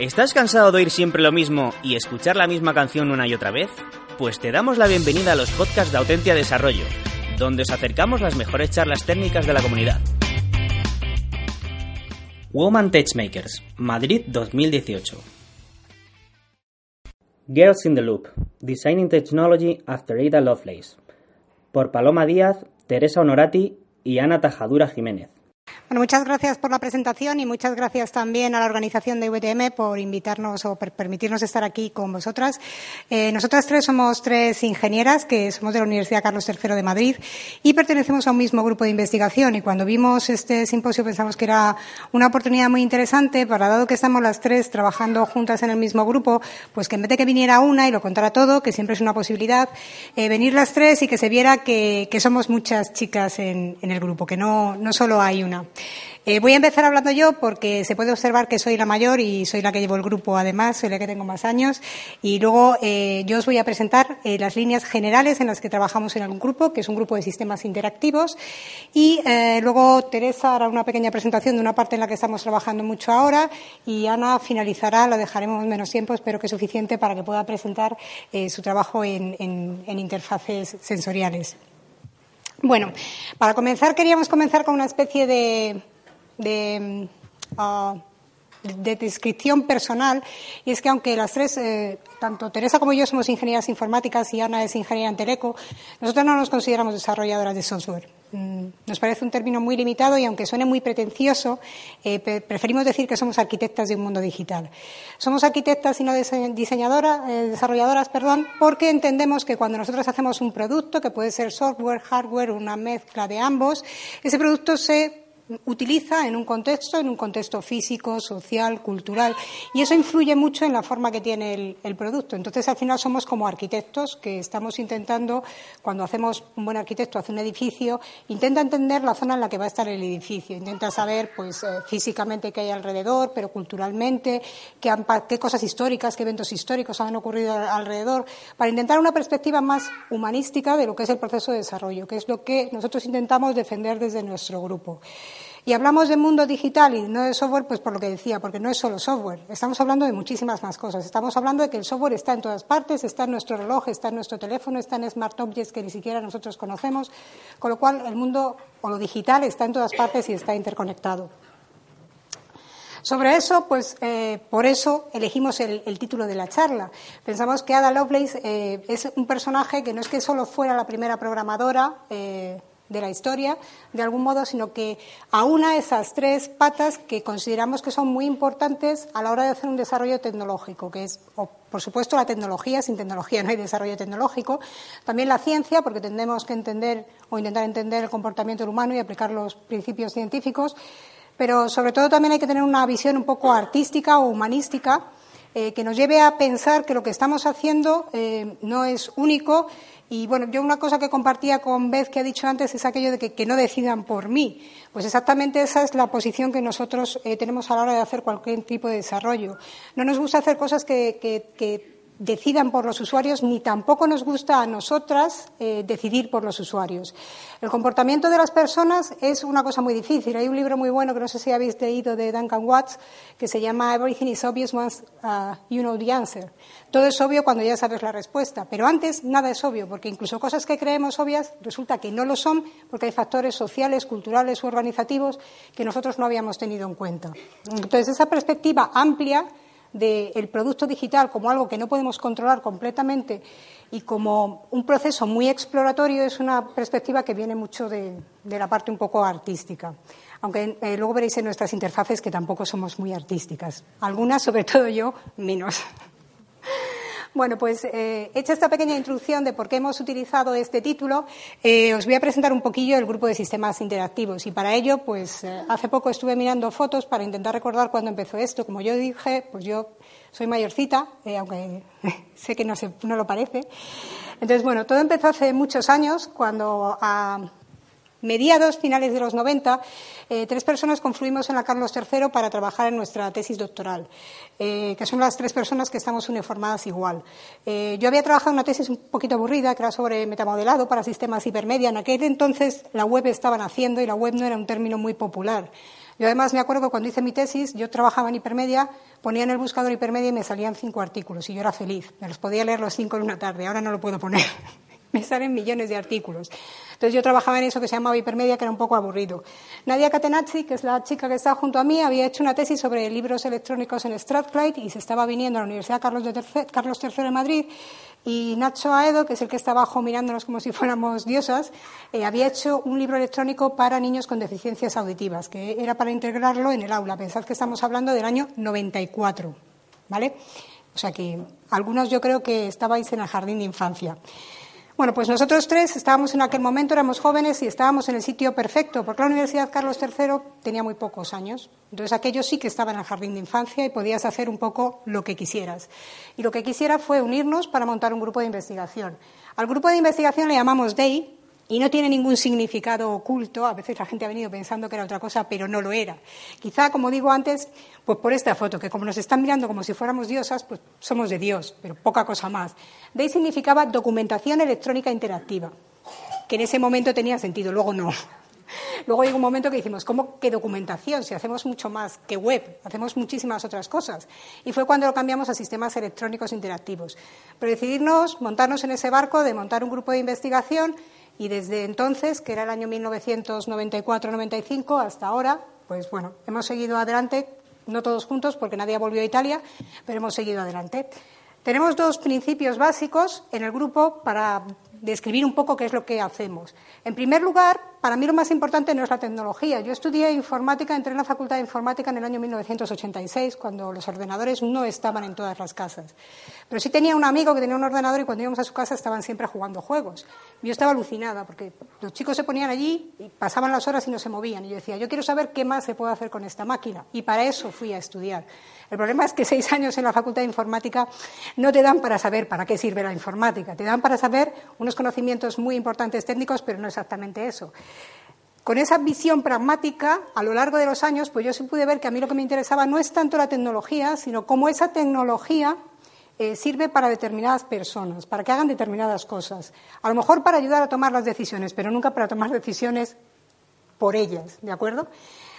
¿Estás cansado de oír siempre lo mismo y escuchar la misma canción una y otra vez? Pues te damos la bienvenida a los podcasts de Autentia Desarrollo, donde os acercamos las mejores charlas técnicas de la comunidad. Woman Techmakers, Madrid 2018. Girls in the Loop, Designing Technology After Ada Lovelace, por Paloma Díaz, Teresa Honorati y Ana Tajadura Jiménez. Bueno, muchas gracias por la presentación y muchas gracias también a la organización de VTM por invitarnos o por permitirnos estar aquí con vosotras. Eh, nosotras tres somos tres ingenieras que somos de la Universidad Carlos III de Madrid y pertenecemos a un mismo grupo de investigación. Y cuando vimos este simposio pensamos que era una oportunidad muy interesante para, dado que estamos las tres trabajando juntas en el mismo grupo, pues que en vez de que viniera una y lo contara todo, que siempre es una posibilidad, eh, venir las tres y que se viera que, somos muchas chicas en, el grupo, que no solo hay una. Eh, voy a empezar hablando yo porque se puede observar que soy la mayor y soy la que llevo el grupo además, soy la que tengo más años. Y luego eh, yo os voy a presentar eh, las líneas generales en las que trabajamos en algún grupo, que es un grupo de sistemas interactivos. Y luego Teresa hará una pequeña presentación de una parte en la que estamos trabajando mucho ahora y Ana finalizará, la dejaremos menos tiempo, espero que suficiente para que pueda presentar su trabajo en interfaces sensoriales. Bueno, para comenzar queríamos comenzar con una especie de, de, ah, descripción personal y es que aunque las tres, eh, tanto Teresa como yo somos ingenieras informáticas y Ana es ingeniera en Teleco, nosotros no nos consideramos desarrolladoras de software. Mm, nos parece un término muy limitado y aunque suene muy pretencioso, eh, preferimos decir que somos arquitectas de un mundo digital. Somos arquitectas y no diseñadoras, eh, desarrolladoras, perdón, porque entendemos que cuando nosotros hacemos un producto, que puede ser software, hardware, una mezcla de ambos, ese producto se utiliza en un contexto, en un contexto físico, social, cultural, y eso influye mucho en la forma que tiene el, producto. Entonces, al final somos como arquitectos que estamos intentando, cuando hacemos un buen arquitecto hace un edificio, intenta entender la zona en la que va a estar el edificio, intenta saber, pues, eh, físicamente qué hay alrededor, pero culturalmente, qué, qué cosas históricas, qué eventos históricos han ocurrido alrededor, para intentar una perspectiva más humanística de lo que es el proceso de desarrollo, que es lo que nosotros intentamos defender desde nuestro grupo. Y hablamos de mundo digital y no de software, pues por lo que decía, porque no es solo software. Estamos hablando de muchísimas más cosas. Estamos hablando de que el software está en todas partes, está en nuestro reloj, está en nuestro teléfono, está en smart objects que ni siquiera nosotros conocemos, con lo cual el mundo o lo digital está en todas partes y está interconectado. Sobre eso, pues eh, por eso elegimos el, título de la charla. Pensamos que Ada Lovelace eh, es un personaje que no es que solo fuera la primera programadora, eh, de la historia, de algún modo, sino que aúna esas tres patas que consideramos que son muy importantes a la hora de hacer un desarrollo tecnológico, que es, por supuesto, la tecnología, sin tecnología no hay desarrollo tecnológico, también la ciencia, porque tenemos que entender o intentar entender el comportamiento humano y aplicar los principios científicos, pero sobre todo también hay que tener una visión un poco artística o humanística eh, que nos lleve a pensar que lo que estamos haciendo eh, no es único y bueno, yo una cosa que compartía con Beth que ha dicho antes es aquello de que, no decidan por mí. Pues exactamente esa es la posición que nosotros eh, tenemos a la hora de hacer cualquier tipo de desarrollo. No nos gusta hacer cosas que, que decidan por los usuarios, ni tampoco nos gusta a nosotras eh, decidir por los usuarios. El comportamiento de las personas es una cosa muy difícil. Hay un libro muy bueno que no sé si habéis leído de Duncan Watts que se llama Everything is obvious once uh, you know the answer. Todo es obvio cuando ya sabes la respuesta, pero antes nada es obvio, porque incluso cosas que creemos obvias resulta que no lo son porque hay factores sociales, culturales u organizativos que nosotros no habíamos tenido en cuenta. Entonces, esa perspectiva amplia del producto digital como algo que no podemos controlar completamente y como un proceso muy exploratorio es una perspectiva que viene mucho de, la parte un poco artística. Aunque eh, luego veréis en nuestras interfaces que tampoco somos muy artísticas. Algunas, sobre todo yo, menos. Bueno, pues eh, hecha esta pequeña introducción de por qué hemos utilizado este título, eh, os voy a presentar un poquillo el grupo de sistemas interactivos. Y para ello, pues eh, hace poco estuve mirando fotos para intentar recordar cuándo empezó esto. Como yo dije, pues yo soy mayorcita, aunque sé que no, se, no lo parece. Entonces, bueno, todo empezó hace muchos años, cuando a mediados, finales de los 90, eh, tres personas confluimos en la Carlos III para trabajar en nuestra tesis doctoral, eh, que son las tres personas que estamos uniformadas igual. Eh, yo había trabajado una tesis un poquito aburrida, que era sobre metamodelado para sistemas hipermedia. En aquel entonces la web estaba naciendo y la web no era un término muy popular. Yo además me acuerdo que cuando hice mi tesis, yo trabajaba en hipermedia, ponía en el buscador hipermedia y me salían cinco artículos y yo era feliz. Me los podía leer los cinco en una tarde, ahora no lo puedo poner. me salen millones de artículos. Entonces yo trabajaba en eso que se llamaba hipermedia, que era un poco aburrido. Nadia Catenazzi, que es la chica que está junto a mí, había hecho una tesis sobre libros electrónicos en Strathclyde y se estaba viniendo a la Universidad Carlos, III, Carlos III de Madrid. Y Nacho Aedo, que es el que está abajo mirándonos como si fuéramos diosas, eh, había hecho un libro electrónico para niños con deficiencias auditivas, que era para integrarlo en el aula. Pensad que estamos hablando del año 94, ¿vale? O sea que algunos yo creo que estabais en el jardín de infancia. Bueno, pues nosotros tres estábamos en aquel momento, éramos jóvenes y estábamos en el sitio perfecto, porque la Universidad Carlos III tenía muy pocos años. Entonces aquello sí que estaba en el jardín de infancia y podías hacer un poco lo que quisieras. Y lo que quisiera fue unirnos para montar un grupo de investigación. Al grupo de investigación le llamamos DEI, y no tiene ningún significado oculto. A veces la gente ha venido pensando que era otra cosa, pero no lo era. Quizá, como digo antes, pues por esta foto, que como nos están mirando como si fuéramos diosas, pues somos de Dios, pero poca cosa más. DEI significaba documentación electrónica interactiva, que en ese momento tenía sentido, luego no. Luego llegó un momento que dijimos, ¿cómo que documentación? Si hacemos mucho más que web, hacemos muchísimas otras cosas. Y fue cuando lo cambiamos a sistemas electrónicos interactivos. Pero decidimos montarnos en ese barco de montar un grupo de investigación y desde entonces, que era el año 1994-95, hasta ahora, pues bueno, hemos seguido adelante, no todos juntos porque nadie volvió a Italia, pero hemos seguido adelante. Tenemos dos principios básicos en el grupo para describir un poco qué es lo que hacemos. En primer lugar, para mí lo más importante no es la tecnología. Yo estudié informática, entré en la Facultad de Informática en el año 1986, cuando los ordenadores no estaban en todas las casas. Pero sí tenía un amigo que tenía un ordenador y cuando íbamos a su casa estaban siempre jugando juegos. Yo estaba alucinada porque los chicos se ponían allí y pasaban las horas y no se movían. Y yo decía, yo quiero saber qué más se puede hacer con esta máquina. Y para eso fui a estudiar. El problema es que seis años en la Facultad de Informática no te dan para saber para qué sirve la informática. Te dan para saber unos conocimientos muy importantes técnicos, pero no exactamente eso. Con esa visión pragmática, a lo largo de los años, pues yo sí pude ver que a mí lo que me interesaba no es tanto la tecnología, sino cómo esa tecnología eh, sirve para determinadas personas, para que hagan determinadas cosas. A lo mejor para ayudar a tomar las decisiones, pero nunca para tomar decisiones por ellas, ¿de acuerdo?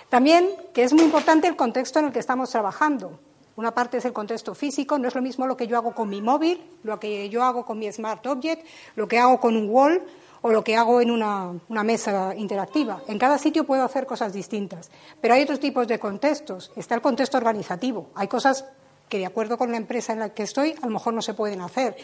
También, que es muy importante el contexto en el que estamos trabajando. Una parte es el contexto físico, no es lo mismo lo que yo hago con mi móvil, lo que yo hago con mi Smart Object, lo que hago con un wall o lo que hago en una, mesa interactiva. En cada sitio puedo hacer cosas distintas. Pero hay otros tipos de contextos. Está el contexto organizativo. Hay cosas que, de acuerdo con la empresa en la que estoy, a lo mejor no se pueden hacer.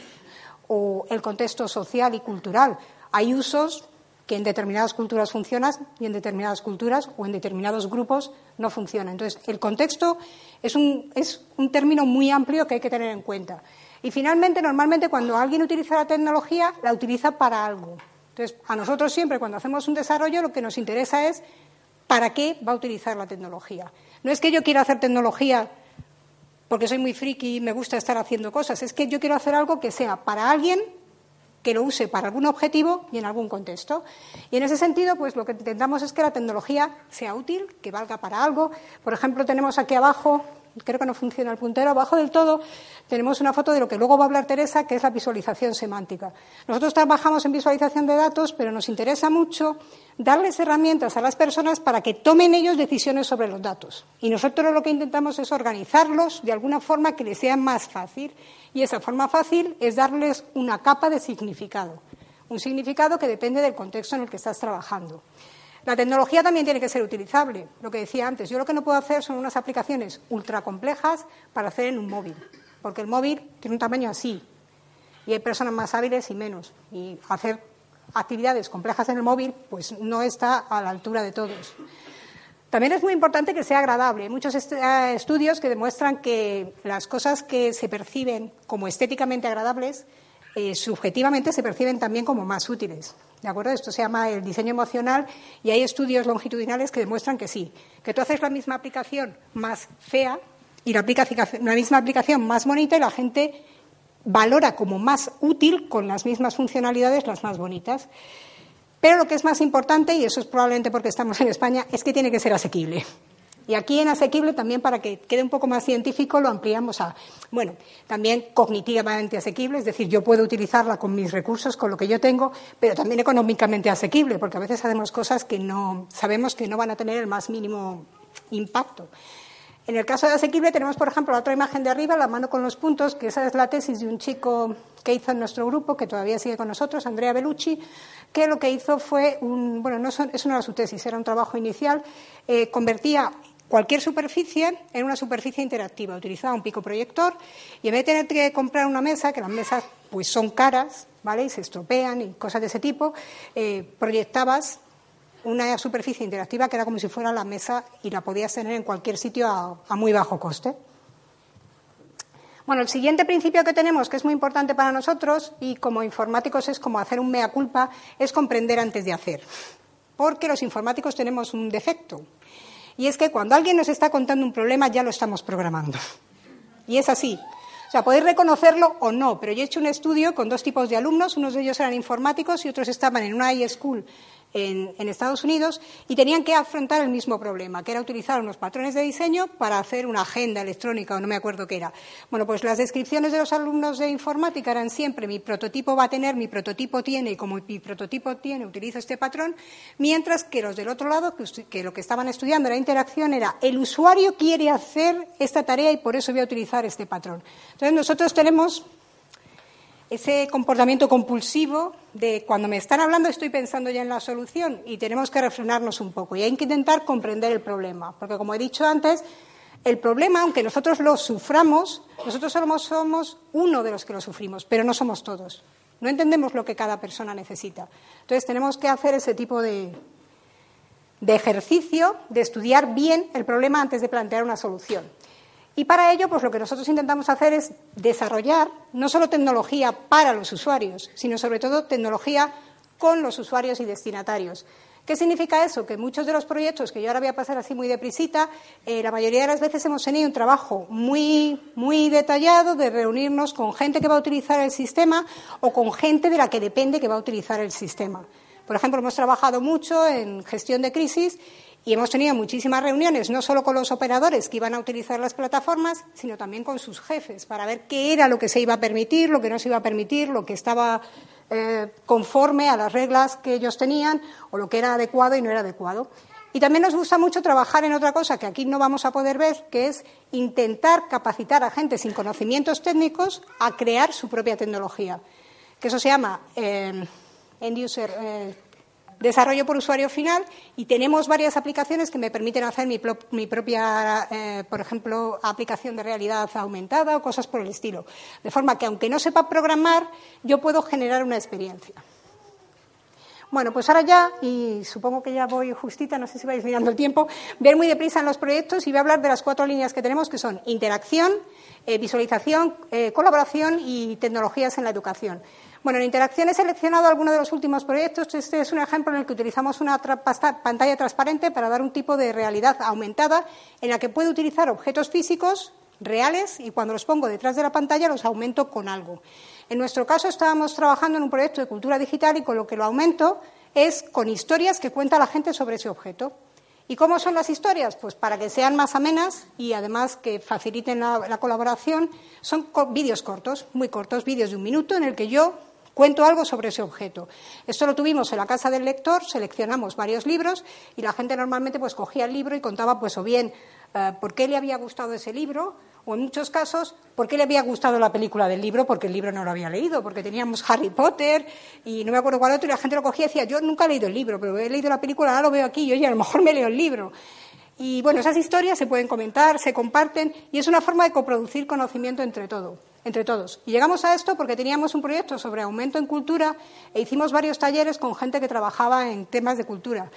O el contexto social y cultural. Hay usos que en determinadas culturas funcionan y en determinadas culturas o en determinados grupos no funcionan. Entonces, el contexto es un, es un término muy amplio que hay que tener en cuenta. Y finalmente, normalmente cuando alguien utiliza la tecnología, la utiliza para algo. Entonces, a nosotros siempre cuando hacemos un desarrollo lo que nos interesa es para qué va a utilizar la tecnología. No es que yo quiera hacer tecnología porque soy muy friki y me gusta estar haciendo cosas, es que yo quiero hacer algo que sea para alguien que lo use para algún objetivo y en algún contexto. Y en ese sentido, pues lo que intentamos es que la tecnología sea útil, que valga para algo. Por ejemplo, tenemos aquí abajo creo que no funciona el puntero, abajo del todo tenemos una foto de lo que luego va a hablar Teresa, que es la visualización semántica. Nosotros trabajamos en visualización de datos, pero nos interesa mucho darles herramientas a las personas para que tomen ellos decisiones sobre los datos. Y nosotros lo que intentamos es organizarlos de alguna forma que les sea más fácil. Y esa forma fácil es darles una capa de significado. Un significado que depende del contexto en el que estás trabajando. La tecnología también tiene que ser utilizable. Lo que decía antes, yo lo que no puedo hacer son unas aplicaciones ultra complejas para hacer en un móvil, porque el móvil tiene un tamaño así y hay personas más hábiles y menos. Y hacer actividades complejas en el móvil, pues no está a la altura de todos. También es muy importante que sea agradable. Hay muchos eh, estudios que demuestran que las cosas que se perciben como estéticamente agradables, eh, subjetivamente se perciben también como más útiles. ¿De acuerdo? Esto se llama el diseño emocional y hay estudios longitudinales que demuestran que sí, que tú haces la misma aplicación más fea y la, la misma aplicación más bonita y la gente valora como más útil con las mismas funcionalidades las más bonitas. Pero lo que es más importante, y eso es probablemente porque estamos en España, es que tiene que ser asequible. Y aquí en asequible también para que quede un poco más científico lo ampliamos a, bueno, también cognitivamente asequible, es decir, yo puedo utilizarla con mis recursos, con lo que yo tengo, pero también económicamente asequible, porque a veces hacemos cosas que no sabemos que no van a tener el más mínimo impacto. En el caso de asequible tenemos, por ejemplo, la otra imagen de arriba, la mano con los puntos, que esa es la tesis de un chico que hizo en nuestro grupo, que todavía sigue con nosotros, Andrea Bellucci, que lo que hizo fue, un, bueno, no eso no era su tesis, era un trabajo inicial, eh, convertía cualquier superficie en una superficie interactiva. Utilizaba un pico proyector y en vez de tener que comprar una mesa, que las mesas pues son caras, ¿vale? Y se estropean y cosas de ese tipo, eh, proyectabas una superficie interactiva que era como si fuera la mesa y la podías tener en cualquier sitio a, muy bajo coste. Bueno, el siguiente principio que tenemos, que es muy importante para nosotros y como informáticos es como hacer un mea culpa, es comprender antes de hacer. Porque los informáticos tenemos un defecto. Y es que cuando alguien nos está contando un problema ya lo estamos programando. Y es así. O sea, podéis reconocerlo o no, pero yo he hecho un estudio con dos tipos de alumnos, unos de ellos eran informáticos y otros estaban en una high school en, Estados Unidos y tenían que afrontar el mismo problema, que era utilizar unos patrones de diseño para hacer una agenda electrónica o no me acuerdo qué era. Bueno, pues las descripciones de los alumnos de informática eran siempre mi prototipo va a tener, mi prototipo tiene y como mi prototipo tiene utilizo este patrón, mientras que los del otro lado, que lo que estaban estudiando la interacción era el usuario quiere hacer esta tarea y por eso voy a utilizar este patrón. Entonces nosotros tenemos ese comportamiento compulsivo de cuando me están hablando estoy pensando ya en la solución y tenemos que refrenarnos un poco y hay que intentar comprender el problema, porque como he dicho antes, el problema, aunque nosotros lo suframos, nosotros somos, uno de los que lo sufrimos, pero no somos todos. No entendemos lo que cada persona necesita. Entonces tenemos que hacer ese tipo de, de ejercicio de estudiar bien el problema antes de plantear una solución. Y para ello, pues lo que nosotros intentamos hacer es desarrollar no solo tecnología para los usuarios, sino sobre todo tecnología con los usuarios y destinatarios. ¿Qué significa eso? Que muchos de los proyectos que yo ahora voy a pasar así muy deprisita, eh, la mayoría de las veces hemos tenido un trabajo muy, muy detallado de reunirnos con gente que va a utilizar el sistema o con gente de la que depende que va a utilizar el sistema. Por ejemplo, hemos trabajado mucho en gestión de crisis y hemos tenido muchísimas reuniones, no solo con los operadores que iban a utilizar las plataformas, sino también con sus jefes, para ver qué era lo que se iba a permitir, lo que no se iba a permitir, lo que estaba eh, conforme a las reglas que ellos tenían o lo que era adecuado y no era adecuado. Y también nos gusta mucho trabajar en otra cosa que aquí no vamos a poder ver, que es intentar capacitar a gente sin conocimientos técnicos a crear su propia tecnología. Que eso se llama eh, end user. Eh, desarrollo por usuario final y tenemos varias aplicaciones que me permiten hacer mi, propia, eh, por ejemplo, aplicación de realidad aumentada o cosas por el estilo. De forma que, aunque no sepa programar, yo puedo generar una experiencia. Bueno, pues ahora ya, y supongo que ya voy justita, no sé si vais mirando el tiempo, ver muy deprisa en los proyectos y voy a hablar de las cuatro líneas que tenemos, que son interacción, eh, visualización, eh, colaboración y tecnologías en la educación. Bueno, en interacción he seleccionado algunos de los últimos proyectos. Este es un ejemplo en el que utilizamos una pantalla transparente para dar un tipo de realidad aumentada en la que puedo utilizar objetos físicos reales y cuando los pongo detrás de la pantalla los aumento con algo. En nuestro caso estábamos trabajando en un proyecto de cultura digital y con lo que lo aumento es con historias que cuenta la gente sobre ese objeto. ¿Y cómo son las historias? Pues para que sean más amenas y además que faciliten la, colaboración, son vídeos cortos, muy cortos, vídeos de un minuto en el que yo Cuento algo sobre ese objeto. Esto lo tuvimos en la casa del lector, seleccionamos varios libros y la gente normalmente pues cogía el libro y contaba pues o bien eh, por qué le había gustado ese libro o en muchos casos por qué le había gustado la película del libro porque el libro no lo había leído, porque teníamos Harry Potter y no me acuerdo cuál otro y la gente lo cogía y decía yo nunca he leído el libro, pero he leído la película, ahora lo veo aquí y oye, a lo mejor me leo el libro. Y bueno, esas historias se pueden comentar, se comparten y es una forma de coproducir conocimiento entre todo entre todos. Y llegamos a esto porque teníamos un proyecto sobre aumento en cultura e hicimos varios talleres con gente que trabajaba en temas de cultura.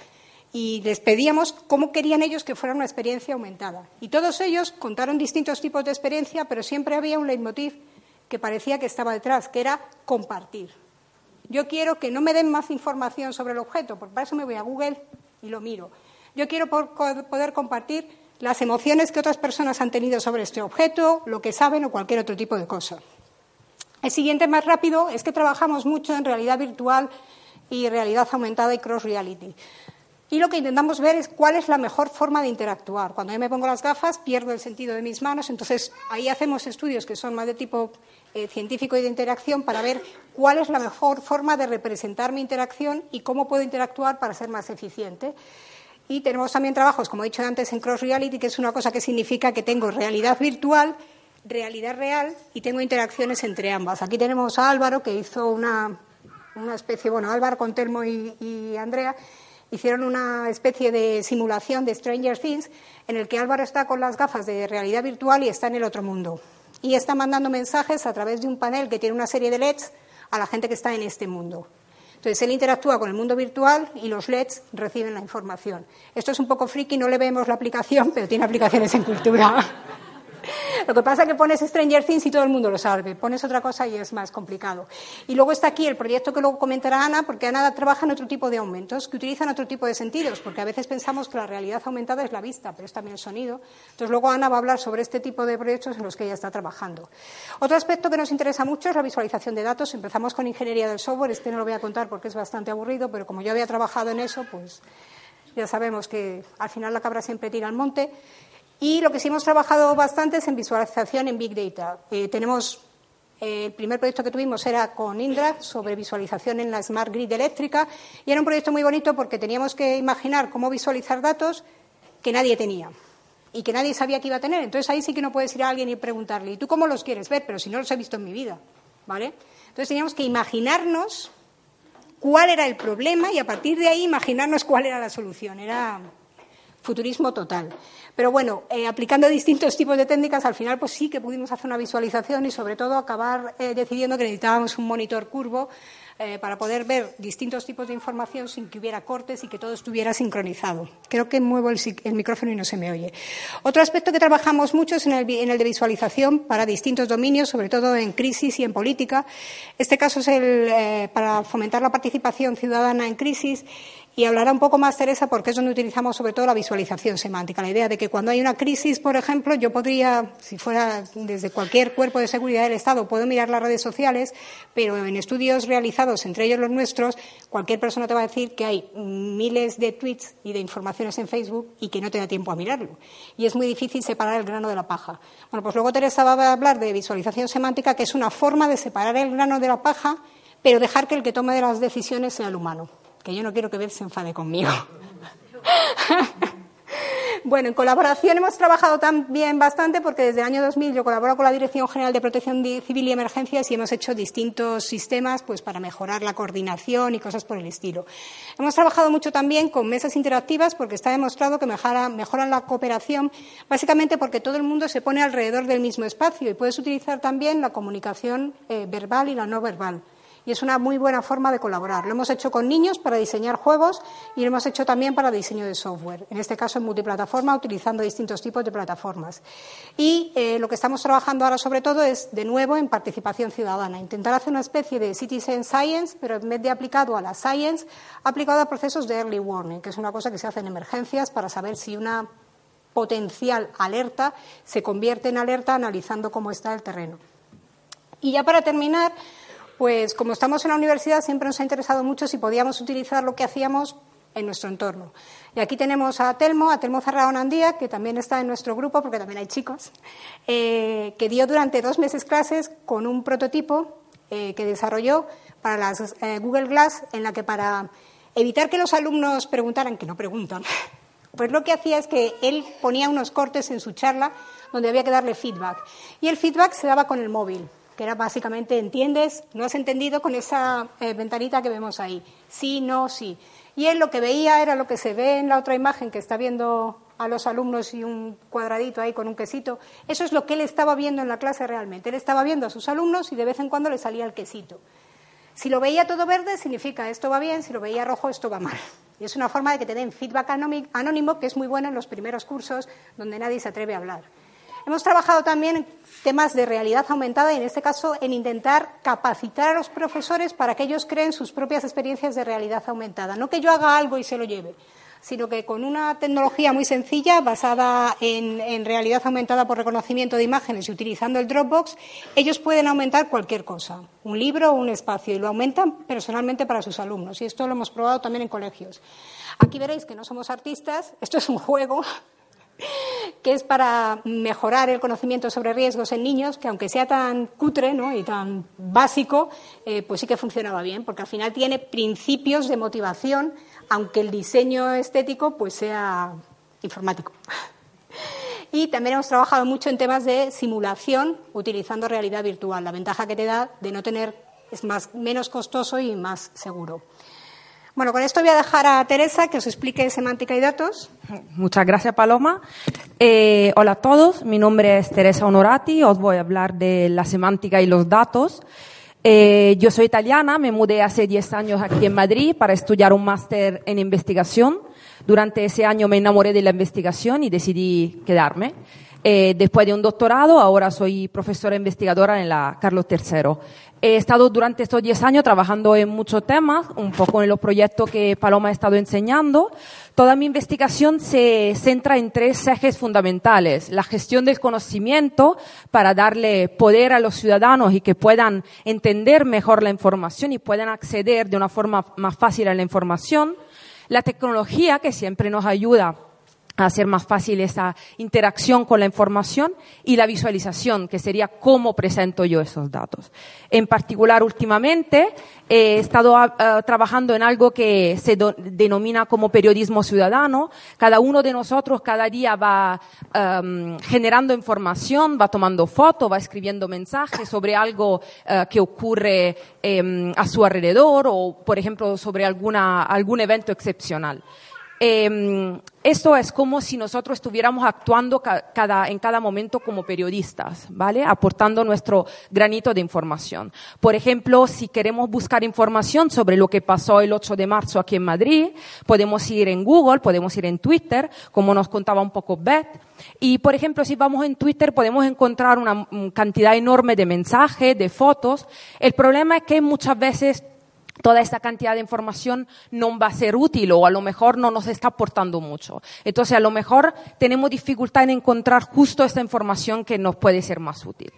Y les pedíamos cómo querían ellos que fuera una experiencia aumentada. Y todos ellos contaron distintos tipos de experiencia, pero siempre había un leitmotiv que parecía que estaba detrás, que era compartir. Yo quiero que no me den más información sobre el objeto, porque para eso me voy a Google y lo miro. Yo quiero poder compartir las emociones que otras personas han tenido sobre este objeto, lo que saben o cualquier otro tipo de cosa. El siguiente más rápido es que trabajamos mucho en realidad virtual y realidad aumentada y cross reality. Y lo que intentamos ver es cuál es la mejor forma de interactuar. Cuando yo me pongo las gafas, pierdo el sentido de mis manos, entonces ahí hacemos estudios que son más de tipo eh, científico y de interacción para ver cuál es la mejor forma de representar mi interacción y cómo puedo interactuar para ser más eficiente. Y tenemos también trabajos, como he dicho antes, en Cross Reality, que es una cosa que significa que tengo realidad virtual, realidad real y tengo interacciones entre ambas. Aquí tenemos a Álvaro, que hizo una, una especie, bueno, Álvaro con Telmo y, Andrea, hicieron una especie de simulación de Stranger Things en el que Álvaro está con las gafas de realidad virtual y está en el otro mundo. Y está mandando mensajes a través de un panel que tiene una serie de LEDs a la gente que está en este mundo. Entonces, él interactúa con el mundo virtual y los LEDs reciben la información. Esto es un poco friki, no le vemos la aplicación, pero tiene aplicaciones en cultura. Lo que pasa es que pones Stranger Things y todo el mundo lo sabe. Pones otra cosa y es más complicado. Y luego está aquí el proyecto que luego comentará Ana, porque Ana trabaja en otro tipo de aumentos, que utilizan otro tipo de sentidos, porque a veces pensamos que la realidad aumentada es la vista, pero es también el sonido. Entonces luego Ana va a hablar sobre este tipo de proyectos en los que ella está trabajando. Otro aspecto que nos interesa mucho es la visualización de datos. Empezamos con ingeniería del software. Este no lo voy a contar porque es bastante aburrido, pero como yo había trabajado en eso, pues ya sabemos que al final la cabra siempre tira al monte. Y lo que sí hemos trabajado bastante es en visualización en Big Data. Eh, tenemos eh, el primer proyecto que tuvimos era con Indra sobre visualización en la Smart Grid eléctrica y era un proyecto muy bonito porque teníamos que imaginar cómo visualizar datos que nadie tenía y que nadie sabía que iba a tener. Entonces ahí sí que no puedes ir a alguien y preguntarle, ¿y tú cómo los quieres ver? Pero si no los he visto en mi vida, ¿vale? Entonces teníamos que imaginarnos cuál era el problema y a partir de ahí imaginarnos cuál era la solución. Era futurismo total. Pero bueno, eh, aplicando distintos tipos de técnicas, al final pues sí que pudimos hacer una visualización y sobre todo acabar eh, decidiendo que necesitábamos un monitor curvo eh, para poder ver distintos tipos de información sin que hubiera cortes y que todo estuviera sincronizado. Creo que muevo el, micrófono y no se me oye. Otro aspecto que trabajamos mucho es en el, de visualización para distintos dominios, sobre todo en crisis y en política. Este caso es el, para fomentar la participación ciudadana en crisis y hablará un poco más Teresa porque es donde utilizamos sobre todo la visualización semántica, la idea de que cuando hay una crisis, por ejemplo, yo podría, si fuera desde cualquier cuerpo de seguridad del Estado, puedo mirar las redes sociales, pero en estudios realizados, entre ellos los nuestros, cualquier persona te va a decir que hay miles de tweets y de informaciones en Facebook y que no te da tiempo a mirarlo. Y es muy difícil separar el grano de la paja. Bueno, pues luego Teresa va a hablar de visualización semántica, que es una forma de separar el grano de la paja, pero dejar que el que tome de las decisiones sea el humano que yo no quiero que Beth se enfade conmigo. Bueno, en colaboración hemos trabajado también bastante porque desde el año 2000 yo colaboro con la Dirección General de Protección Civil y Emergencias y hemos hecho distintos sistemas pues, para mejorar la coordinación y cosas por el estilo. Hemos trabajado mucho también con mesas interactivas porque está demostrado que mejoran la cooperación, básicamente porque todo el mundo se pone alrededor del mismo espacio y puedes utilizar también la comunicación eh, verbal y la no verbal y es una muy buena forma de colaborar. Lo hemos hecho con niños para diseñar juegos y lo hemos hecho también para diseño de software, en este caso en multiplataforma, utilizando distintos tipos de plataformas. Y eh, lo que estamos trabajando ahora sobre todo es, de nuevo, en participación ciudadana, intentar hacer una especie de citizen science, pero en vez de aplicado a la science, aplicado a procesos de early warning, que es una cosa que se hace en emergencias para saber si una potencial alerta se convierte en alerta analizando cómo está el terreno. Y ya para terminar, pues como estamos en la universidad siempre nos ha interesado mucho si podíamos utilizar lo que hacíamos en nuestro entorno. Y aquí tenemos a Telmo, a Telmo Zarraón Andía, que también está en nuestro grupo, porque también hay chicos, eh, que dio durante dos meses clases con un prototipo eh, que desarrolló para las eh, Google Glass, en la que para evitar que los alumnos preguntaran, que no preguntan, pues lo que hacía es que él ponía unos cortes en su charla donde había que darle feedback. Y el feedback se daba con el móvil era básicamente, ¿entiendes? ¿No has entendido con esa eh, ventanita que vemos ahí? Sí, no, sí. Y él lo que veía era lo que se ve en la otra imagen que está viendo a los alumnos y un cuadradito ahí con un quesito. Eso es lo que él estaba viendo en la clase realmente. Él estaba viendo a sus alumnos y de vez en cuando le salía el quesito. Si lo veía todo verde, significa esto va bien, si lo veía rojo, esto va mal. Y es una forma de que te den feedback anónimo que es muy bueno en los primeros cursos donde nadie se atreve a hablar. Hemos trabajado también en temas de realidad aumentada y, en este caso, en intentar capacitar a los profesores para que ellos creen sus propias experiencias de realidad aumentada. No que yo haga algo y se lo lleve, sino que con una tecnología muy sencilla, basada en, realidad aumentada por reconocimiento de imágenes y utilizando el Dropbox, ellos pueden aumentar cualquier cosa, un libro o un espacio, y lo aumentan personalmente para sus alumnos. Y esto lo hemos probado también en colegios. Aquí veréis que no somos artistas, esto es un juego que es para mejorar el conocimiento sobre riesgos en niños, que aunque sea tan cutre y tan básico, eh, pues sí que funcionaba bien, porque al final tiene principios de motivación, aunque el diseño estético pues sea informático. Y también hemos trabajado mucho en temas de simulación utilizando realidad virtual, la ventaja que te da de no tener es más, menos costoso y más seguro. Bueno, con esto voy a dejar a Teresa que os explique semántica y datos. Muchas gracias, Paloma. Eh, hola a todos, mi nombre es Teresa Honorati, os voy a hablar de la semántica y los datos. Eh, yo soy italiana, me mudé hace 10 años aquí en Madrid para estudiar un máster en investigación. Durante ese año me enamoré de la investigación y decidí quedarme. Eh, después de un doctorado, ahora soy profesora investigadora en la Carlos III. He estado durante estos 10 años trabajando en muchos temas, un poco en los proyectos que Paloma ha estado enseñando. Toda mi investigación se centra en tres ejes fundamentales. La gestión del conocimiento para darle poder a los ciudadanos y que puedan entender mejor la información y puedan acceder de una forma más fácil a la información. La tecnología que siempre nos ayuda hacer más fácil esa interacción con la información y la visualización, que sería cómo presento yo esos datos. En particular, últimamente he estado ah, ah, trabajando en algo que se denomina como periodismo ciudadano. Cada uno de nosotros cada día va generando información, va tomando fotos, va escribiendo mensajes sobre algo ah, que ocurre em, a su alrededor o, por ejemplo, sobre alguna, algún evento excepcional. Eh, esto es como si nosotros estuviéramos actuando cada, en cada momento como periodistas, ¿vale? Aportando nuestro granito de información. Por ejemplo, si queremos buscar información sobre lo que pasó el 8 de marzo aquí en Madrid, podemos ir en Google, podemos ir en Twitter, como nos contaba un poco Beth. Y, por ejemplo, si vamos en Twitter podemos encontrar una cantidad enorme de mensajes, de fotos. El problema es que muchas veces toda esta cantidad de información no va a ser útil o a lo mejor no nos está aportando mucho. Entonces, a lo mejor tenemos dificultad en encontrar justo esta información que nos puede ser más útil.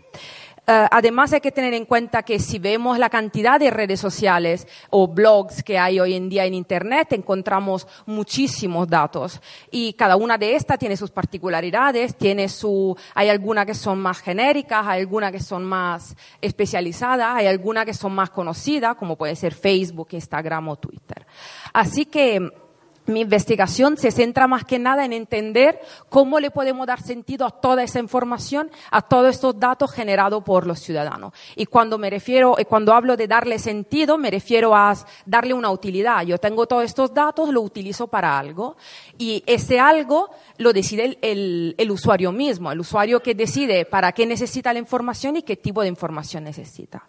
Eh, además hay que tener en cuenta que si vemos la cantidad de redes sociales o blogs que hay hoy en día en Internet, encontramos muchísimos datos y cada una de estas tiene sus particularidades, tiene su, hay algunas que son más genéricas, hay algunas que son más especializadas, hay algunas que son más conocidas, como puede ser Facebook, Instagram o Twitter. Así que mi investigación se centra más que nada en entender cómo le podemos dar sentido a toda esa información, a todos estos datos generados por los ciudadanos. Y cuando me refiero, eh, cuando hablo de darle sentido, me refiero a darle una utilidad. Yo tengo todos estos datos, lo utilizo para algo. Y ese algo lo decide el, el usuario mismo, el usuario que decide para qué necesita la información y qué tipo de información necesita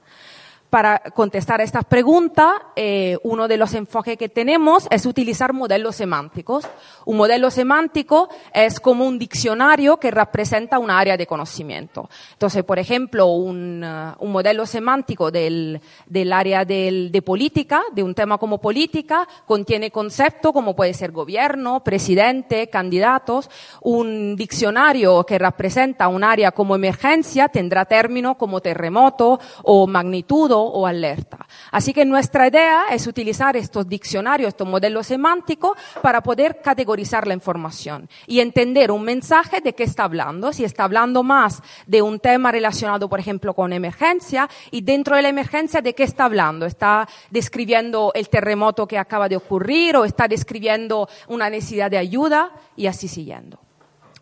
para contestar a estas preguntas, eh, uno de los enfoques que tenemos es utilizar modelos semánticos. Un modelo semántico es como un diccionario que representa un área de conocimiento. Entonces, por ejemplo, un, uh, un modelo semántico del, del área del, de política, de un tema como política, contiene conceptos como puede ser gobierno, presidente, candidatos. Un diccionario que representa un área como emergencia tendrá términos como terremoto o magnitud o alerta. Así que nuestra idea es utilizar estos diccionarios, estos modelos semánticos para poder categorizar la información y entender un mensaje de qué está hablando, si está hablando más de un tema relacionado, por ejemplo, con emergencia y dentro de la emergencia de qué está hablando. Está describiendo el terremoto que acaba de ocurrir o está describiendo una necesidad de ayuda y así siguiendo.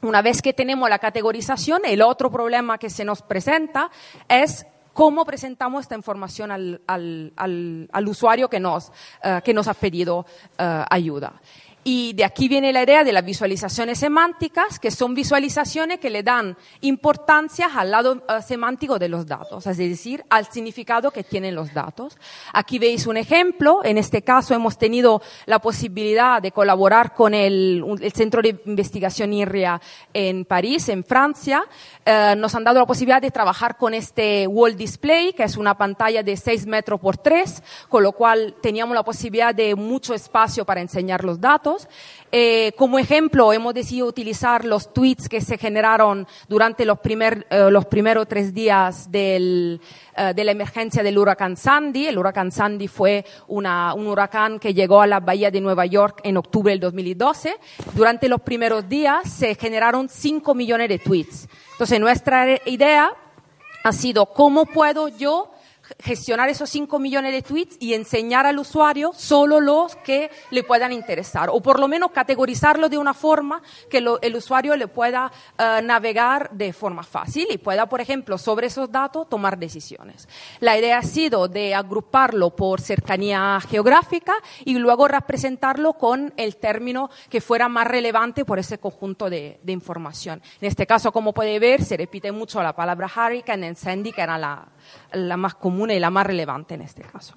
Una vez que tenemos la categorización, el otro problema que se nos presenta es cómo presentamos esta información al, al, al, al usuario que nos, uh, que nos ha pedido uh, ayuda. Y de aquí viene la idea de las visualizaciones semánticas, que son visualizaciones que le dan importancia al lado uh, semántico de los datos, es decir, al significado que tienen los datos. Aquí veis un ejemplo. En este caso hemos tenido la posibilidad de colaborar con el, el Centro de Investigación IRRIA en París, en Francia. Uh, nos han dado la posibilidad de trabajar con este wall display, que es una pantalla de 6 metros por 3, con lo cual teníamos la posibilidad de mucho espacio para enseñar los datos Eh, como ejemplo, hemos decidido utilizar los tweets que se generaron durante los, primer, eh, primeros tres días eh, de la emergencia del huracán Sandy. El huracán Sandy fue un huracán que llegó a la bahía de Nueva York en octubre del 2012. Durante los primeros días se generaron 5 millones de tweets. Entonces, nuestra idea ha sido cómo puedo yo gestionar esos 5 millones de tweets y enseñar al usuario solo los que le puedan interesar, o por lo menos categorizarlo de una forma que el usuario le pueda eh, navegar de forma fácil y pueda, por ejemplo, sobre esos datos tomar decisiones. La idea ha sido de agruparlo por cercanía geográfica y luego representarlo con el término que fuera más relevante por ese conjunto de, información. En este caso, como puede ver, se repite mucho la palabra hurricane en Sandy, que era la, la más común y la más relevante en este caso.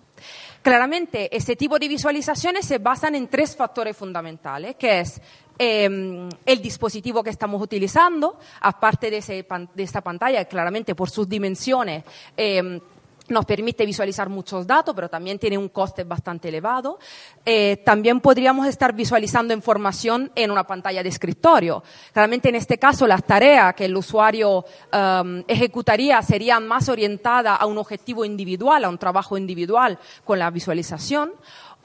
Claramente, este tipo de visualizaciones se basan en tres factores fundamentales, que es em, el dispositivo que estamos utilizando, aparte de, de, esta pantalla, claramente por sus dimensiones, eh, nos permite visualizar muchos datos, pero también tiene un coste bastante elevado. Eh, también podríamos estar visualizando información en una pantalla de escritorio. Claramente en este caso las tareas que el usuario um, ejecutaría serían más orientadas a un objetivo individual, a un trabajo individual con la visualización.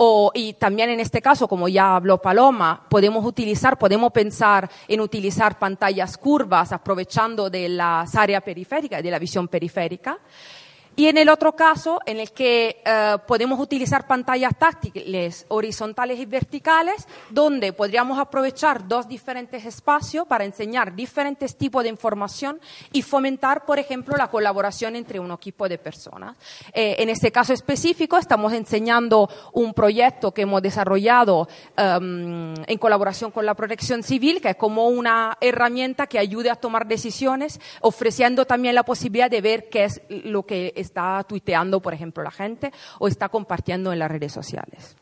O, y también en este caso, como ya habló Paloma, podemos utilizar, podemos pensar en utilizar pantallas curvas aprovechando de las áreas periféricas, de la visión periférica. Y en el otro caso, en el que eh, podemos utilizar pantallas táctiles horizontales y verticales, donde podríamos aprovechar dos diferentes espacios para enseñar diferentes tipos de información y fomentar, por ejemplo, la colaboración entre un equipo de personas. Eh, en este caso específico, estamos enseñando un proyecto que hemos desarrollado em, en colaboración con la Protección Civil, que es como una herramienta que ayude a tomar decisiones, ofreciendo también la posibilidad de ver qué es lo que está tuiteando, por ejemplo, la gente o está compartiendo en las redes sociales.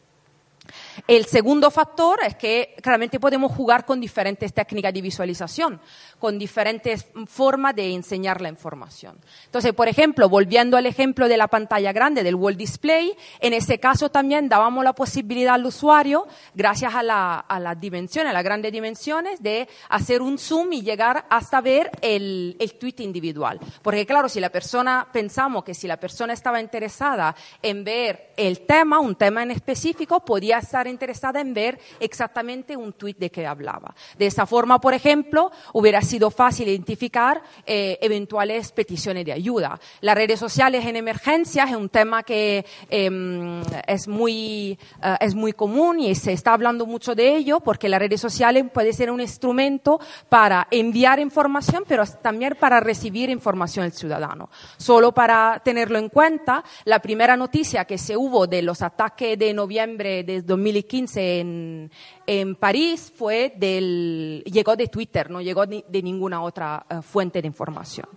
El segundo factor es que claramente podemos jugar con diferentes técnicas de visualización, con diferentes formas de enseñar la información. Entonces, por ejemplo, volviendo al ejemplo de la pantalla grande del Wall Display, en ese caso también dábamos la posibilidad al usuario, gracias a, las dimensiones, a las grandes dimensiones, de hacer un zoom y llegar hasta ver el, el tweet individual. Porque claro, si la persona, pensamos que si la persona estaba interesada en ver el tema, un tema en específico, podía estar interesada en ver exactamente un tweet de que hablaba. De esa forma, por ejemplo, hubiera sido fácil identificar eh, eventuales peticiones de ayuda. Las redes sociales en emergencias es un tema que em, es, muy, eh, es muy común y se está hablando mucho de ello porque las redes sociales puede ser un instrumento para enviar información, pero también para recibir información del ciudadano. Solo para tenerlo en cuenta, la primera noticia que se hubo de los ataques de noviembre de 2015 en, en París fue del, llegó de Twitter, no llegó de, ninguna otra eh, fuente de información.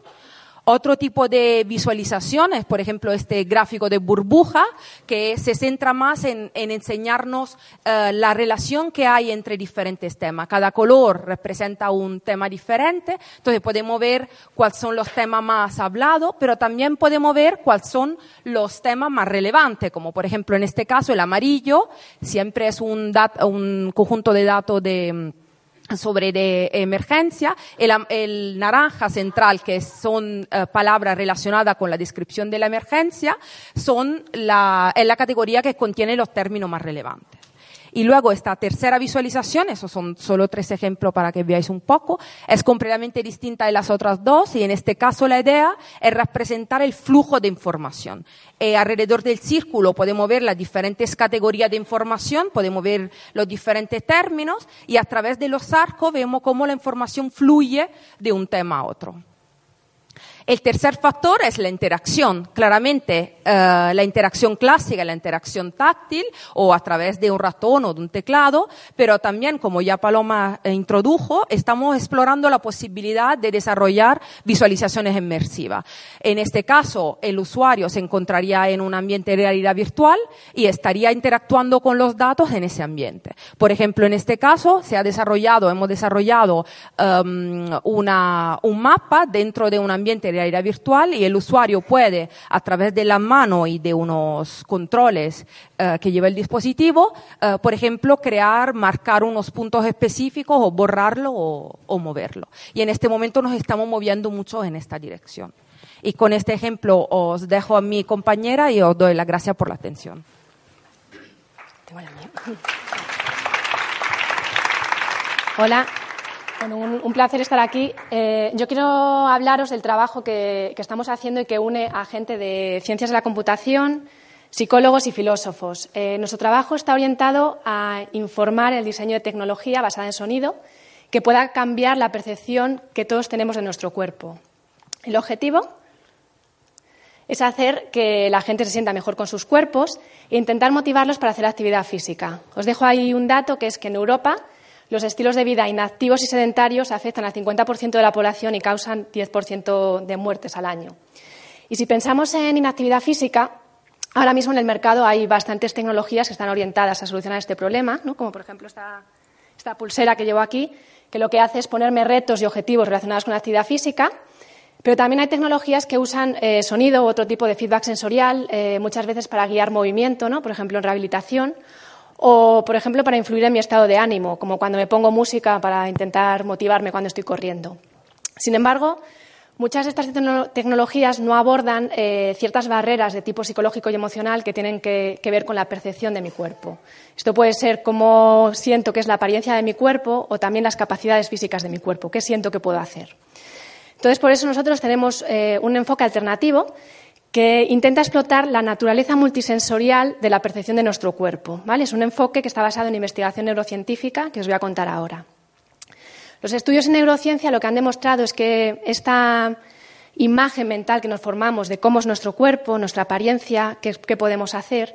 Otro tipo de visualizaciones, por ejemplo, este gráfico de burbuja, que se centra más en, enseñarnos eh, la relación que hay entre diferentes temas. Cada color representa un tema diferente, entonces podemos ver cuáles son los temas más hablados, pero también podemos ver cuáles son los temas más relevantes, como por ejemplo en este caso el amarillo, siempre es un, un conjunto de datos de sobre de emergencia, el, naranja central, que son eh, palabras relacionadas con la descripción de la emergencia, son la, la categoría que contiene los términos más relevantes. Y luego esta tercera visualización, esos son solo tres ejemplos para que veáis un poco, es completamente distinta de las otras dos y en este caso la idea es representar el flujo de información. Eh, alrededor del círculo podemos ver las diferentes categorías de información, podemos ver los diferentes términos y a través de los arcos vemos cómo la información fluye de un tema a otro. El tercer factor es la interacción. Claramente, eh, la interacción clásica, la interacción táctil o a través de un ratón o de un teclado, pero también, como ya Paloma eh, introdujo, estamos explorando la posibilidad de desarrollar visualizaciones inmersivas. En este caso, el usuario se encontraría en un ambiente de realidad virtual y estaría interactuando con los datos en ese ambiente. Por ejemplo, en este caso, se ha desarrollado, hemos desarrollado um, una, un mapa dentro de un ambiente realidad virtual y el usuario puede, a través de la mano y de unos controles eh, que lleva el dispositivo, eh, por ejemplo, crear, marcar unos puntos específicos o borrarlo o, o moverlo. Y en este momento nos estamos moviendo mucho en esta dirección. Y con este ejemplo os dejo a mi compañera y os doy las gracias por la atención. Hola, bueno, un, placer estar aquí. Eh, yo quiero hablaros del trabajo que, estamos haciendo y que une a gente de ciencias de la computación, psicólogos y filósofos. Eh, nuestro trabajo está orientado a informar el diseño de tecnología basada en sonido que pueda cambiar la percepción que todos tenemos de nuestro cuerpo. El objetivo es hacer que la gente se sienta mejor con sus cuerpos e intentar motivarlos para hacer actividad física. Os dejo ahí un dato que es que en Europa los estilos de vida inactivos y sedentarios afectan al 50% de la población y causan 10% de muertes al año. Y si pensamos en inactividad física, ahora mismo en el mercado hay bastantes tecnologías que están orientadas a solucionar este problema, como por ejemplo esta, esta pulsera que llevo aquí, que lo que hace es ponerme retos y objetivos relacionados con la actividad física. Pero también hay tecnologías que usan eh, sonido u otro tipo de feedback sensorial, eh, muchas veces para guiar movimiento, ¿no? por ejemplo en rehabilitación, o, por ejemplo, para influir en mi estado de ánimo, como cuando me pongo música para intentar motivarme cuando estoy corriendo. Sin embargo, muchas de estas tecnologías no abordan eh, ciertas barreras de tipo psicológico y emocional que tienen que, ver con la percepción de mi cuerpo. Esto puede ser cómo siento que es la apariencia de mi cuerpo o también las capacidades físicas de mi cuerpo, qué siento que puedo hacer. Entonces, por eso nosotros tenemos eh, un enfoque alternativo que intenta explotar la naturaleza multisensorial de la percepción de nuestro cuerpo. ¿vale? Es un enfoque que está basado en investigación neurocientífica que os voy a contar ahora. Los estudios en neurociencia lo que han demostrado es que esta imagen mental que nos formamos de cómo es nuestro cuerpo, nuestra apariencia, qué, qué podemos hacer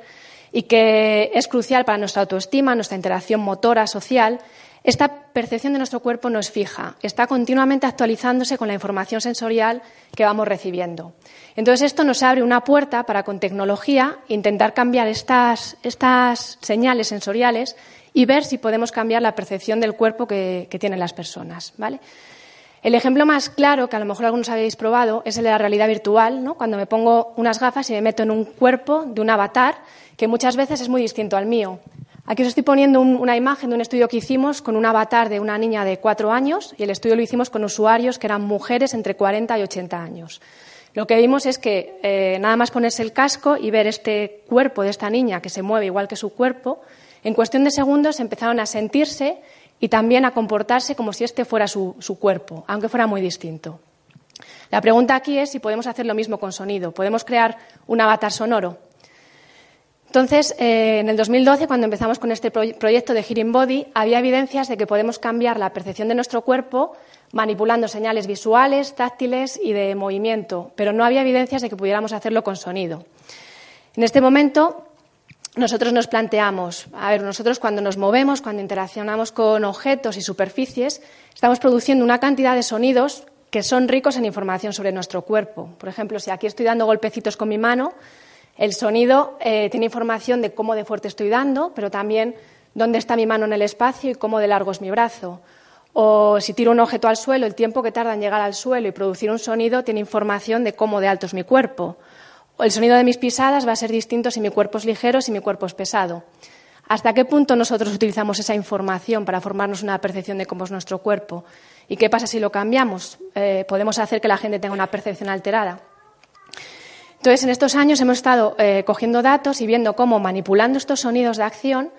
y que es crucial para nuestra autoestima, nuestra interacción motora, social, esta percepción de nuestro cuerpo no es fija, está continuamente actualizándose con la información sensorial que vamos recibiendo. Entonces, esto nos abre una puerta para, con tecnología, intentar cambiar estas, señales sensoriales y ver si podemos cambiar la percepción del cuerpo que, tienen las personas. El ejemplo más claro, que a lo mejor algunos habéis probado, es el de la realidad virtual, ¿no? cuando me pongo unas gafas y me meto en un cuerpo de un avatar que muchas veces es muy distinto al mío. Aquí os estoy poniendo una imagen de un estudio que hicimos con un avatar de una niña de cuatro años y el estudio lo hicimos con usuarios que eran mujeres entre 40 y 80 años. Lo que vimos es que eh, nada más ponerse el casco y ver este cuerpo de esta niña que se mueve igual que su cuerpo, en cuestión de segundos empezaron a sentirse y también a comportarse como si este fuera su cuerpo, aunque fuera muy distinto. La pregunta aquí es si podemos hacer lo mismo con sonido. ¿Podemos crear un avatar sonoro? Entonces, eh, en el 2012, cuando empezamos con este proyecto de Hearing Body, había evidencias de que podemos cambiar la percepción de nuestro cuerpo manipulando señales visuales, táctiles y de movimiento, pero no había evidencias de que pudiéramos hacerlo con sonido. En este momento, nosotros nos planteamos, a ver, nosotros cuando nos movemos, cuando interaccionamos con objetos y superficies, estamos produciendo una cantidad de sonidos que son ricos en información sobre nuestro cuerpo. Por ejemplo, si aquí estoy dando golpecitos con mi mano, el sonido eh, tiene información de cómo de fuerte estoy dando, pero también dónde está mi mano en el espacio y cómo de largo es mi brazo. O si tiro un objeto al suelo, el tiempo que tarda en llegar al suelo y producir un sonido tiene información de cómo de alto es mi cuerpo. O el sonido de mis pisadas va a ser distinto si mi cuerpo es ligero si mi cuerpo es pesado. ¿Hasta qué punto nosotros utilizamos esa información para formarnos una percepción de cómo es nuestro cuerpo? ¿Y qué pasa si lo cambiamos? Eh, ¿Podemos hacer que la gente tenga una percepción alterada? Entonces, en estos años hemos estado eh, cogiendo datos y viendo cómo manipulando estos sonidos de acción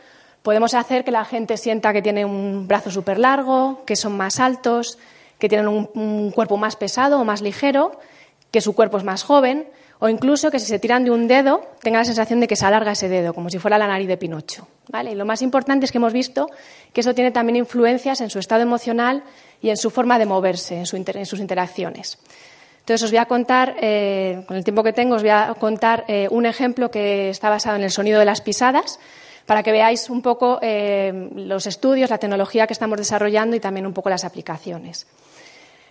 podemos hacer que la gente sienta que tiene un brazo súper largo, que son más altos, que tienen un, cuerpo más pesado o más ligero, que su cuerpo es más joven, o incluso que si se tiran de un dedo tenga la sensación de que se alarga ese dedo, como si fuera la nariz de Pinocho. ¿vale? Y lo más importante es que hemos visto que eso tiene también influencias en su estado emocional y en su forma de moverse, en sus interacciones. Entonces os voy a contar, eh, con el tiempo que tengo, os voy a contar eh, un ejemplo que está basado en el sonido de las pisadas, para que veáis un poco eh, los estudios, la tecnología que estamos desarrollando y también un poco las aplicaciones.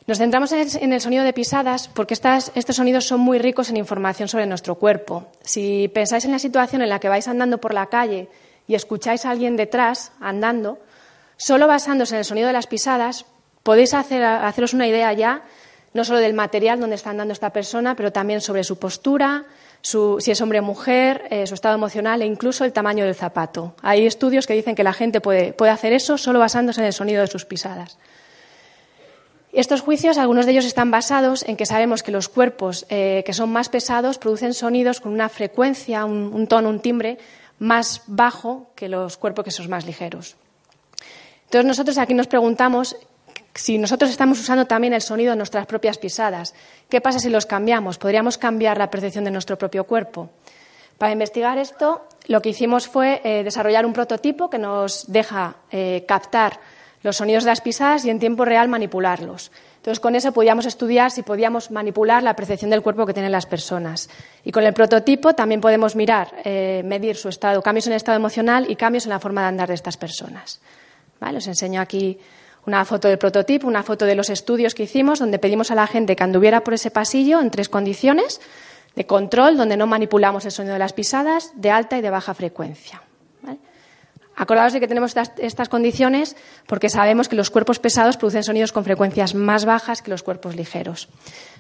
Nos centramos en el, sonido de pisadas porque estos sonidos son muy ricos en información sobre nuestro cuerpo. Si pensáis en la situación en la que vais andando por la calle y escucháis a alguien detrás andando, solo basándose en el sonido de las pisadas, podéis haceros una idea ya no solo del material donde está andando esta persona, pero también sobre su postura, si es hombre o mujer, eh, su estado emocional e incluso el tamaño del zapato. Hay estudios que dicen que la gente puede, hacer eso solo basándose en el sonido de sus pisadas. Estos juicios, algunos de ellos están basados en que sabemos que los cuerpos eh, que son más pesados producen sonidos con una frecuencia, un, tono, un timbre más bajo que los cuerpos que son más ligeros. Entonces nosotros aquí nos preguntamos si nosotros estamos usando también el sonido de nuestras propias pisadas, ¿qué pasa si los cambiamos? ¿Podríamos cambiar la percepción de nuestro propio cuerpo? Para investigar esto, lo que hicimos fue eh, desarrollar un prototipo que nos deja eh, captar los sonidos de las pisadas y en tiempo real manipularlos. Entonces, con eso podíamos estudiar si podíamos manipular la percepción del cuerpo que tienen las personas. Y con el prototipo también podemos mirar, eh, medir su estado, cambios en el estado emocional y cambios en la forma de andar de estas personas. ¿Vale? Os enseño aquí una foto del prototipo, una foto de los estudios que hicimos, donde pedimos a la gente que anduviera por ese pasillo en tres condiciones de control, donde no manipulamos el sonido de las pisadas, de alta y de baja frecuencia. Acordaos de que tenemos estas, condiciones porque sabemos que los cuerpos pesados producen sonidos con frecuencias más bajas que los cuerpos ligeros.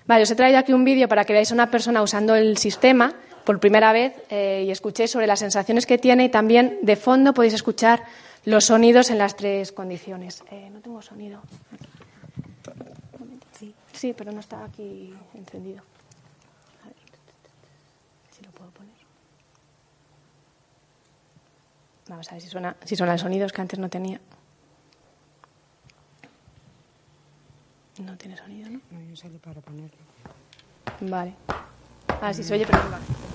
Vale, os he traído aquí un vídeo para que veáis a una persona usando el sistema por primera vez eh, y escuchéis sobre las sensaciones que tiene y también de fondo podéis escuchar los sonidos en las tres condiciones. Eh, no tengo sonido. Sí. sí, pero no está aquí encendido. A ver si lo puedo poner. Vamos a ver si suena, si suena el sonido, que antes no tenía. No tiene sonido, ¿no? No, yo salí para ponerlo. Vale. Ah, sí se oye, pero no.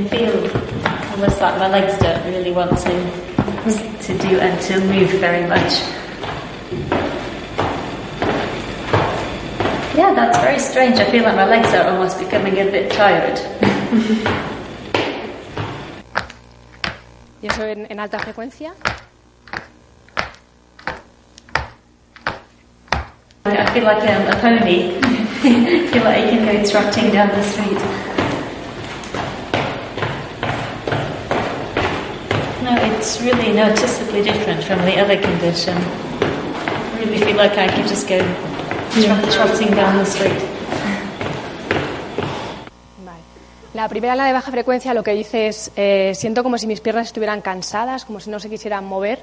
I can feel almost like my legs don't really want to to do and to move very much. Yeah, that's very strange. I feel like my legs are almost becoming a bit tired. ¿Y eso en, en alta frecuencia? I feel like um, a pony. I feel like I can go trotting down the street. It's really noticeably different from the other condition. I really feel like I could just go trotting down the street. La primera, la de baja frecuencia, lo que dice es, eh, siento como si mis piernas estuvieran cansadas, como si no se quisieran mover.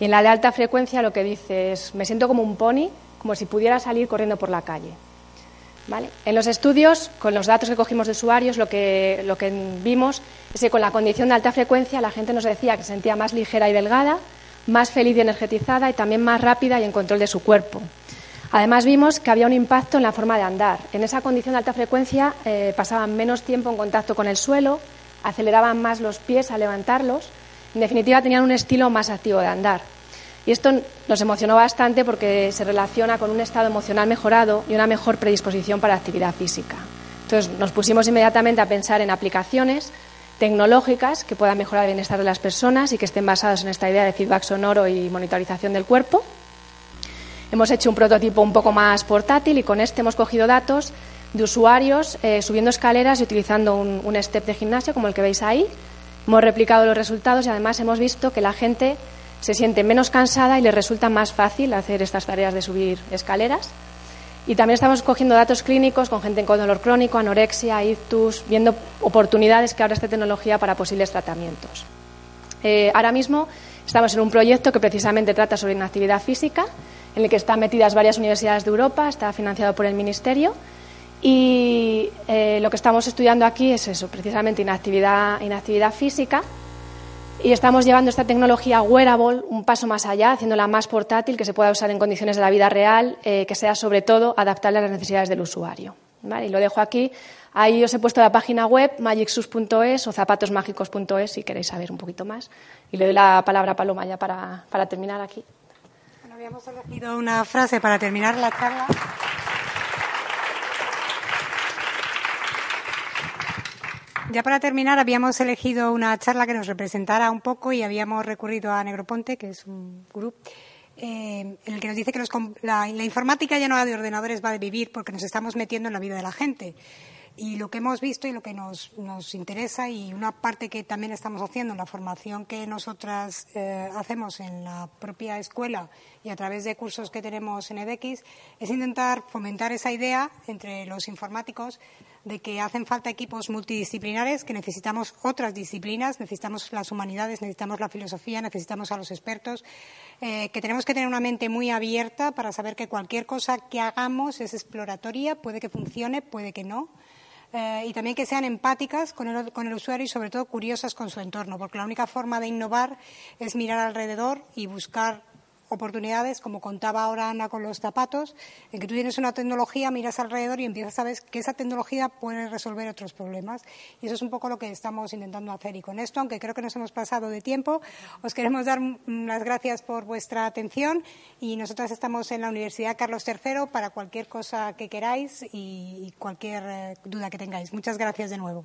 Y en la de alta frecuencia lo que dice es, me siento como un pony, como si pudiera salir corriendo por la calle. ¿Vale? En los estudios, con los datos que cogimos de usuarios, lo que, vimos es que con la condición de alta frecuencia la gente nos decía que se sentía más ligera y delgada, más feliz y energetizada y también más rápida y en control de su cuerpo. Además vimos que había un impacto en la forma de andar. En esa condición de alta frecuencia eh, pasaban menos tiempo en contacto con el suelo, aceleraban más los pies al levantarlos, en definitiva tenían un estilo más activo de andar. Y esto nos emocionó bastante porque se relaciona con un estado emocional mejorado y una mejor predisposición para actividad física. Entonces nos pusimos inmediatamente a pensar en aplicaciones tecnológicas que puedan mejorar el bienestar de las personas y que estén basadas en esta idea de feedback sonoro y monitorización del cuerpo. Hemos hecho un prototipo un poco más portátil y con este hemos cogido datos de usuarios eh, subiendo escaleras y utilizando un, step de gimnasio como el que veis ahí. Hemos replicado los resultados y además hemos visto que la gente se siente menos cansada y le resulta más fácil hacer estas tareas de subir escaleras. Y también estamos cogiendo datos clínicos con gente con dolor crónico, anorexia, ictus, viendo oportunidades que abre esta tecnología para posibles tratamientos. Eh, ahora mismo estamos en un proyecto que precisamente trata sobre inactividad física en el que están metidas varias universidades de Europa, está financiado por el Ministerio. Y eh, lo que estamos estudiando aquí es eso, precisamente inactividad, inactividad física. Y estamos llevando esta tecnología wearable un paso más allá, haciéndola más portátil, que se pueda usar en condiciones de la vida real, eh, que sea sobre todo adaptable a las necesidades del usuario. Y lo dejo aquí. Ahí os he puesto la página web magicsus.es o zapatosmágicos.es si queréis saber un poquito más. Y le doy la palabra a Paloma ya para, para terminar aquí habíamos elegido una frase para terminar la charla. Ya para terminar, habíamos elegido una charla que nos representara un poco y habíamos recurrido a Negroponte, que es un grupo eh, en el que nos dice que la, la, informática ya no va de ordenadores, va de vivir, porque nos estamos metiendo en la vida de la gente. Y lo que hemos visto y lo que nos, nos interesa y una parte que también estamos haciendo en la formación que nosotras eh, hacemos en la propia escuela y a través de cursos que tenemos en edX es intentar fomentar esa idea entre los informáticos de que hacen falta equipos multidisciplinares, que necesitamos otras disciplinas, necesitamos las humanidades, necesitamos la filosofía, necesitamos a los expertos, eh, que tenemos que tener una mente muy abierta para saber que cualquier cosa que hagamos es exploratoria, puede que funcione, puede que no. Eh, y también que sean empáticas con el, con el usuario y sobre todo curiosas con su entorno, porque la única forma de innovar es mirar alrededor y buscar oportunidades, como contaba ahora Ana con los zapatos, en que tú tienes una tecnología, miras alrededor y empiezas a ver que esa tecnología puede resolver otros problemas. Y eso es un poco lo que estamos intentando hacer. Y con esto, aunque creo que nos hemos pasado de tiempo, os queremos dar las gracias por vuestra atención y nosotras estamos en la Universidad Carlos III para cualquier cosa que queráis y cualquier eh, duda que tengáis. Muchas gracias de nuevo.